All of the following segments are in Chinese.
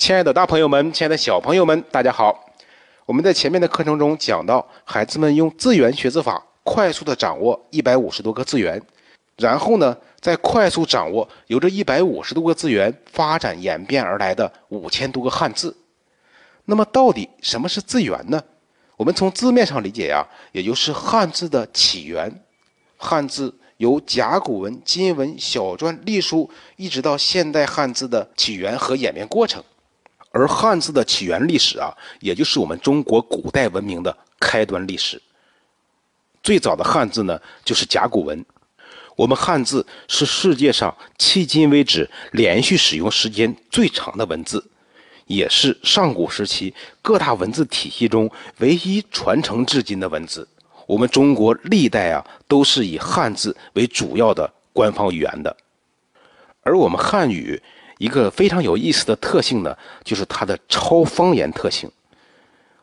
亲爱的大朋友们，亲爱的小朋友们，大家好！我们在前面的课程中讲到，孩子们用字源学字法快速的掌握一百五十多个字源，然后呢，再快速掌握由这一百五十多个字源发展演变而来的五千多个汉字。那么，到底什么是字源呢？我们从字面上理解呀，也就是汉字的起源。汉字由甲骨文、金文、小篆、隶书，一直到现代汉字的起源和演变过程。而汉字的起源历史啊，也就是我们中国古代文明的开端历史。最早的汉字呢，就是甲骨文。我们汉字是世界上迄今为止连续使用时间最长的文字，也是上古时期各大文字体系中唯一传承至今的文字。我们中国历代啊，都是以汉字为主要的官方语言的。而我们汉语。一个非常有意思的特性呢，就是它的超方言特性。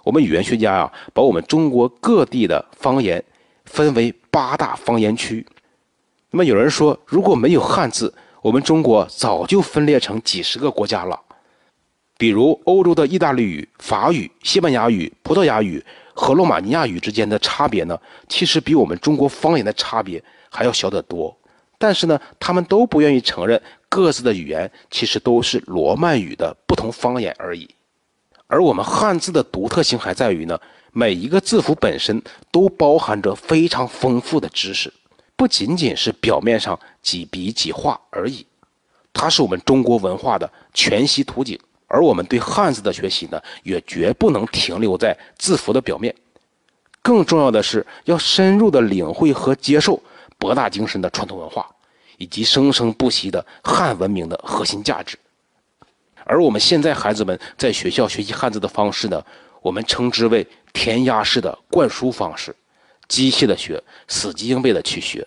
我们语言学家啊，把我们中国各地的方言分为八大方言区。那么有人说，如果没有汉字，我们中国早就分裂成几十个国家了。比如欧洲的意大利语、法语、西班牙语、葡萄牙语和罗马尼亚语之间的差别呢，其实比我们中国方言的差别还要小得多。但是呢，他们都不愿意承认。各自的语言其实都是罗曼语的不同方言而已，而我们汉字的独特性还在于呢，每一个字符本身都包含着非常丰富的知识，不仅仅是表面上几笔几画而已，它是我们中国文化的全息图景。而我们对汉字的学习呢，也绝不能停留在字符的表面，更重要的是要深入的领会和接受博大精深的传统文化。以及生生不息的汉文明的核心价值，而我们现在孩子们在学校学习汉字的方式呢，我们称之为填鸭式的灌输方式，机械的学，死记硬背的去学。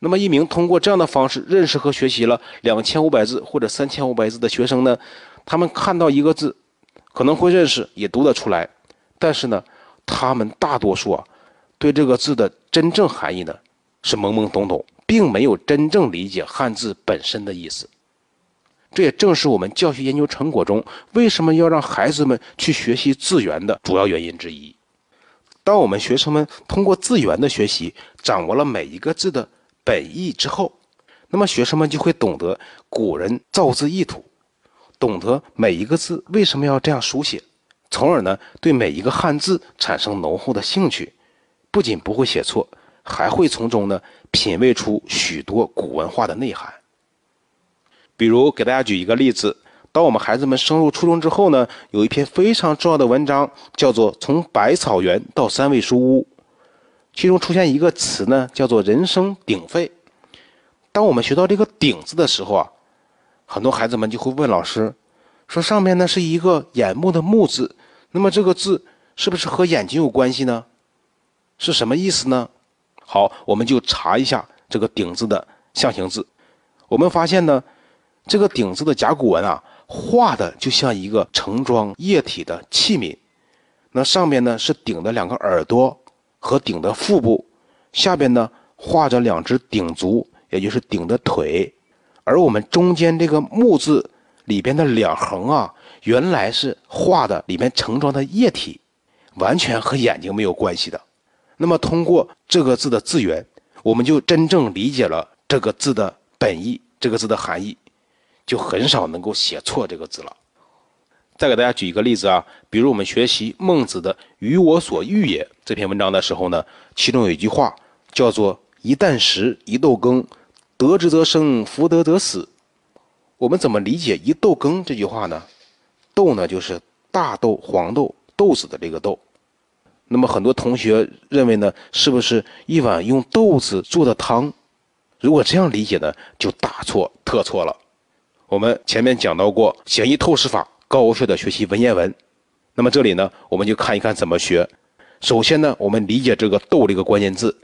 那么，一名通过这样的方式认识和学习了两千五百字或者三千五百字的学生呢，他们看到一个字，可能会认识，也读得出来，但是呢，他们大多数啊，对这个字的真正含义呢，是懵懵懂懂。并没有真正理解汉字本身的意思，这也正是我们教学研究成果中为什么要让孩子们去学习字源的主要原因之一。当我们学生们通过字源的学习，掌握了每一个字的本意之后，那么学生们就会懂得古人造字意图，懂得每一个字为什么要这样书写，从而呢对每一个汉字产生浓厚的兴趣，不仅不会写错。还会从中呢品味出许多古文化的内涵。比如给大家举一个例子，当我们孩子们升入初中之后呢，有一篇非常重要的文章，叫做《从百草园到三味书屋》，其中出现一个词呢，叫做“人声鼎沸”。当我们学到这个“鼎”字的时候啊，很多孩子们就会问老师，说上面呢是一个眼目的“目”字，那么这个字是不是和眼睛有关系呢？是什么意思呢？好，我们就查一下这个“鼎”字的象形字。我们发现呢，这个“鼎”字的甲骨文啊，画的就像一个盛装液体的器皿。那上面呢是鼎的两个耳朵和鼎的腹部，下边呢画着两只鼎足，也就是鼎的腿。而我们中间这个“木”字里边的两横啊，原来是画的里面盛装的液体，完全和眼睛没有关系的。那么，通过这个字的字源，我们就真正理解了这个字的本意，这个字的含义，就很少能够写错这个字了。再给大家举一个例子啊，比如我们学习孟子的“予我所欲也”这篇文章的时候呢，其中有一句话叫做“一旦食，一豆羹，得之则生，弗得则死”。我们怎么理解“一豆羹”这句话呢？豆呢，就是大豆、黄豆、豆子的这个豆。那么很多同学认为呢，是不是一碗用豆子做的汤？如果这样理解呢，就大错特错了。我们前面讲到过简易透视法，高效的学习文言文。那么这里呢，我们就看一看怎么学。首先呢，我们理解这个“豆”这个关键字，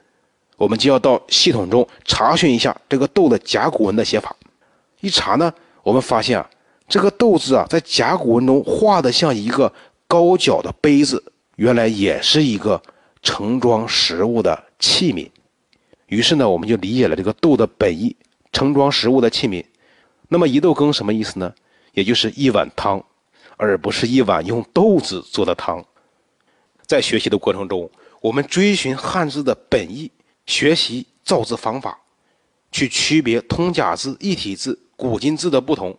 我们就要到系统中查询一下这个“豆”的甲骨文的写法。一查呢，我们发现啊，这个“豆”字啊，在甲骨文中画的像一个高脚的杯子。原来也是一个盛装食物的器皿，于是呢，我们就理解了这个豆的本意，盛装食物的器皿。那么一豆羹什么意思呢？也就是一碗汤。而不是一碗用豆子做的汤。在学习的过程中，我们追寻汉字的本意，学习造字方法，去区别通假字、异体字、古今字的不同，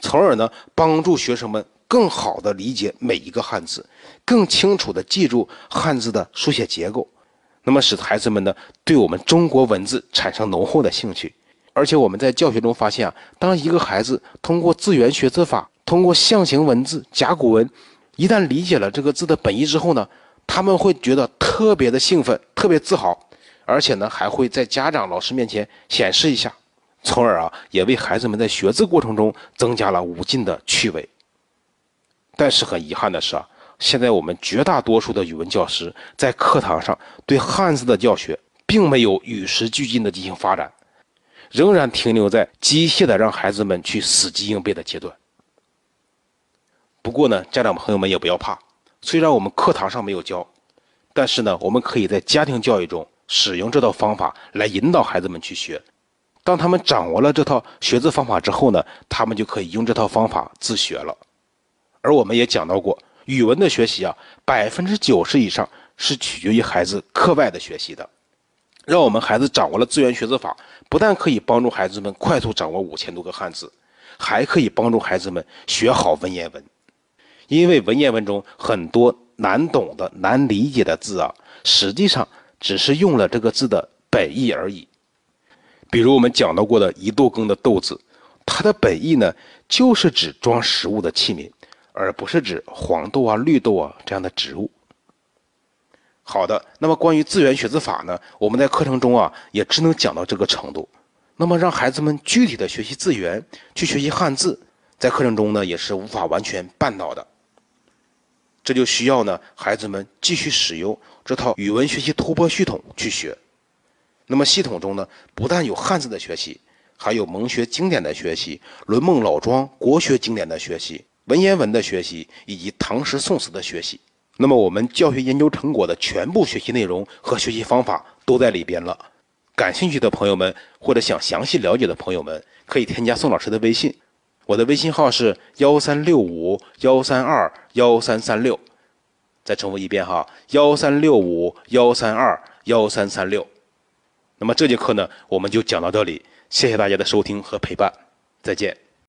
从而呢帮助学生们更好地理解每一个汉字，更清楚地记住汉字的书写结构。那么使孩子们呢对我们中国文字产生浓厚的兴趣。而且我们在教学中发现啊，当一个孩子通过字源学字法，通过象形文字、甲骨文，一旦理解了这个字的本意之后呢。他们会觉得特别的兴奋，特别自豪，而且呢，还会在家长、老师面前显示一下，从而啊，也为孩子们在学字过程中增加了无尽的趣味。但是很遗憾的是啊，现在我们绝大多数的语文教师在课堂上对汉字的教学，并没有与时俱进的进行发展，仍然停留在机械的让孩子们去死记硬背的阶段。不过呢，家长朋友们也不要怕。虽然我们课堂上没有教，但是呢，我们可以在家庭教育中使用这套方法来引导孩子们去学。当他们掌握了这套学字方法之后呢，他们就可以用这套方法自学了。而我们也讲到过，语文的学习啊，百分之九十以上是取决于孩子课外的学习的。让我们孩子掌握了资源学字法，不但可以帮助孩子们快速掌握五千多个汉字，还可以帮助孩子们学好文言文。因为文言文中很多难懂的、难理解的字啊，实际上只是用了这个字的本意而已。比如我们讲到过的一豆羹的豆字，它的本意呢，就是指装食物的器皿，而不是指黄豆啊、绿豆啊这样的植物。好的，那么关于字源学字法呢，我们在课程中啊，也只能讲到这个程度。那么让孩子们具体的学习字源，去学习汉字，在课程中呢，也是无法完全办到的。这就需要呢，孩子们继续使用这套语文学习突破系统去学。那么系统中呢，不但有汉字的学习，还有蒙学经典的学习、论孟老庄国学经典的学习、文言文的学习以及唐诗宋词的学习。那么我们教学研究成果的全部学习内容和学习方法都在里边了。感兴趣的朋友们或者想详细了解的朋友们，可以添加宋老师的微信。我的微信号是幺三六五幺三二幺三三六，再重复一遍哈，幺三六五幺三二幺三三六。那么这节课呢，我们就讲到这里，谢谢大家的收听和陪伴，再见。